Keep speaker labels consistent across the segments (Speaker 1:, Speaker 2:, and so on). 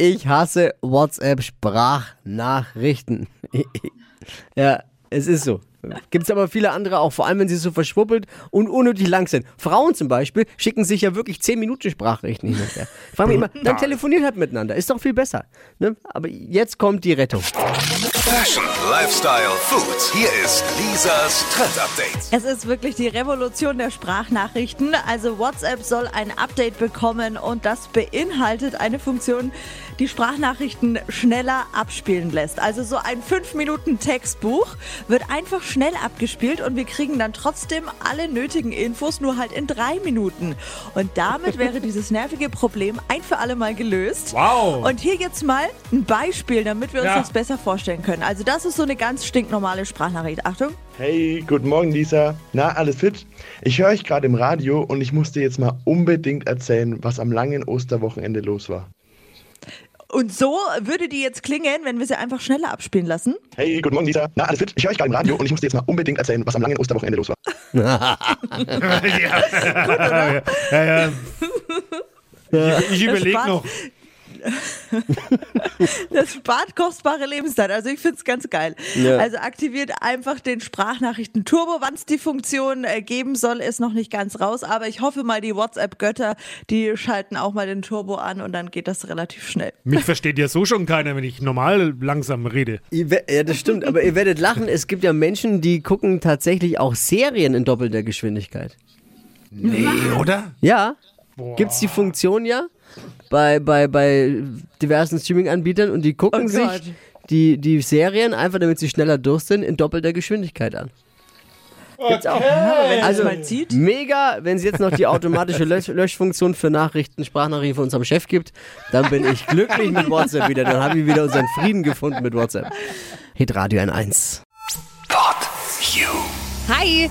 Speaker 1: Ich hasse WhatsApp-Sprachnachrichten. ja, es ist so. Gibt es aber viele andere auch, vor allem wenn sie so verschwuppelt und unnötig lang sind. Frauen zum Beispiel schicken sich ja wirklich 10 Minuten Sprachnachrichten hin und her. Ich frage mich immer, dann telefoniert halt miteinander. Ist doch viel besser. Ne? Aber jetzt kommt die Rettung.
Speaker 2: Fashion, Lifestyle, Food. Hier ist Lisas Trend Update.
Speaker 3: Es ist wirklich die Revolution der Sprachnachrichten. Also WhatsApp soll ein Update bekommen und das beinhaltet eine Funktion, die Sprachnachrichten schneller abspielen lässt. Also so ein 5 Minuten Textbuch wird einfach schnell abgespielt und wir kriegen dann trotzdem alle nötigen Infos nur halt in drei Minuten. Und damit wäre dieses nervige Problem ein für alle Mal gelöst.
Speaker 4: Wow.
Speaker 3: Und hier jetzt mal ein Beispiel, damit wir uns
Speaker 4: Ja.
Speaker 3: das besser vorstellen können. Also das ist so eine ganz stinknormale Sprachnachricht. Achtung.
Speaker 5: Hey, guten Morgen, Lisa. Na, alles fit? Ich höre euch gerade im Radio und ich musste jetzt mal unbedingt erzählen, was am langen Osterwochenende los war.
Speaker 3: Und so würde die jetzt klingen, wenn wir sie einfach schneller abspielen lassen.
Speaker 5: Hey, guten Morgen, Lisa. Na, alles fit? Ich höre euch gerade im Radio und ich musste jetzt mal unbedingt erzählen, was am langen Osterwochenende los war.
Speaker 4: ja, ja. Ich, ich überlege noch.
Speaker 3: Das spart kostbare Lebenszeit. Also ich finde es ganz geil.
Speaker 1: Ja.
Speaker 3: Also aktiviert einfach den Sprachnachrichten Turbo. Wann es die Funktion äh, geben soll, ist noch nicht ganz raus. Aber ich hoffe mal, die WhatsApp-Götter, die schalten auch mal den Turbo an und dann geht das relativ schnell.
Speaker 4: Mich versteht ja so schon keiner, wenn ich normal langsam rede.
Speaker 1: Ja, das stimmt, aber ihr werdet lachen. Es gibt ja Menschen, die gucken tatsächlich auch Serien in doppelter Geschwindigkeit.
Speaker 4: Nee, oder?
Speaker 1: Ja, gibt's die Funktion ja bei, bei, bei diversen Streaming-Anbietern und die gucken
Speaker 3: Oh
Speaker 1: sich
Speaker 3: Gott.
Speaker 1: die, die Serien, einfach damit sie schneller durch sind, in doppelter Geschwindigkeit an. Gibt's auch.
Speaker 3: Wenn
Speaker 1: Also. Mega, wenn es jetzt noch die automatische Lösch Löschfunktion für Nachrichten, Sprachnachrichten von unserem Chef gibt, dann bin ich glücklich mit WhatsApp wieder. Dann habe ich wieder unseren Frieden gefunden mit WhatsApp. Hit Radio ein 1.
Speaker 2: Pod You.
Speaker 6: Hi!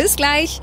Speaker 6: Bis gleich.